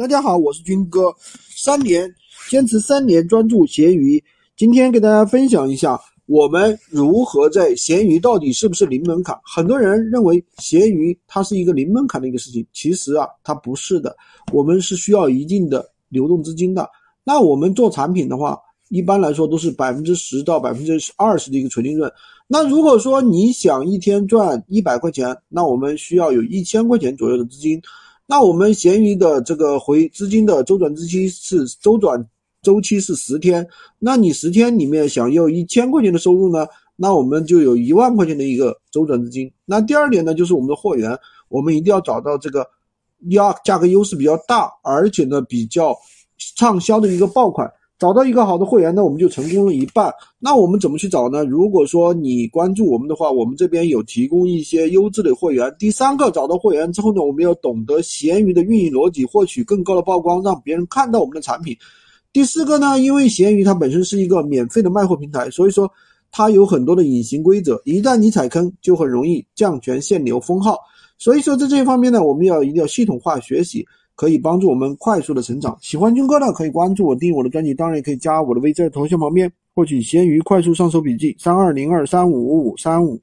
大家好，我是军哥，三年坚持三年专注闲鱼，今天给大家分享一下我们如何在闲鱼到底是不是零门槛？很多人认为闲鱼它是一个零门槛的一个事情，其实啊它不是的，我们是需要一定的流动资金的。那我们做产品的话，一般来说都是百分之十到百分之二十的一个纯利润。那如果说你想一天赚一百块钱，那我们需要有一千块钱左右的资金。那我们闲鱼的这个回资金的周转周期是周转周期是十天，那你十天里面想要一千块钱的收入呢？那我们就有一万块钱的一个周转资金。那第二点呢，就是我们的货源，我们一定要找到这个要价格优势比较大，而且呢比较畅销的一个爆款。找到一个好的会员呢，我们就成功了一半。那我们怎么去找呢？如果说你关注我们的话，我们这边有提供一些优质的会员。第三个，找到会员之后呢，我们要懂得闲鱼的运营逻辑，获取更高的曝光，让别人看到我们的产品。第四个呢，因为闲鱼它本身是一个免费的卖货平台，所以说它有很多的隐形规则，一旦你踩坑，就很容易降权限流封号。所以说在这一方面呢，我们要一定要系统化学习。可以帮助我们快速的成长。喜欢军哥的可以关注我，订我的专辑，当然也可以加我的微在头像旁边获取闲鱼快速上手笔记：三二零二三五五五三五。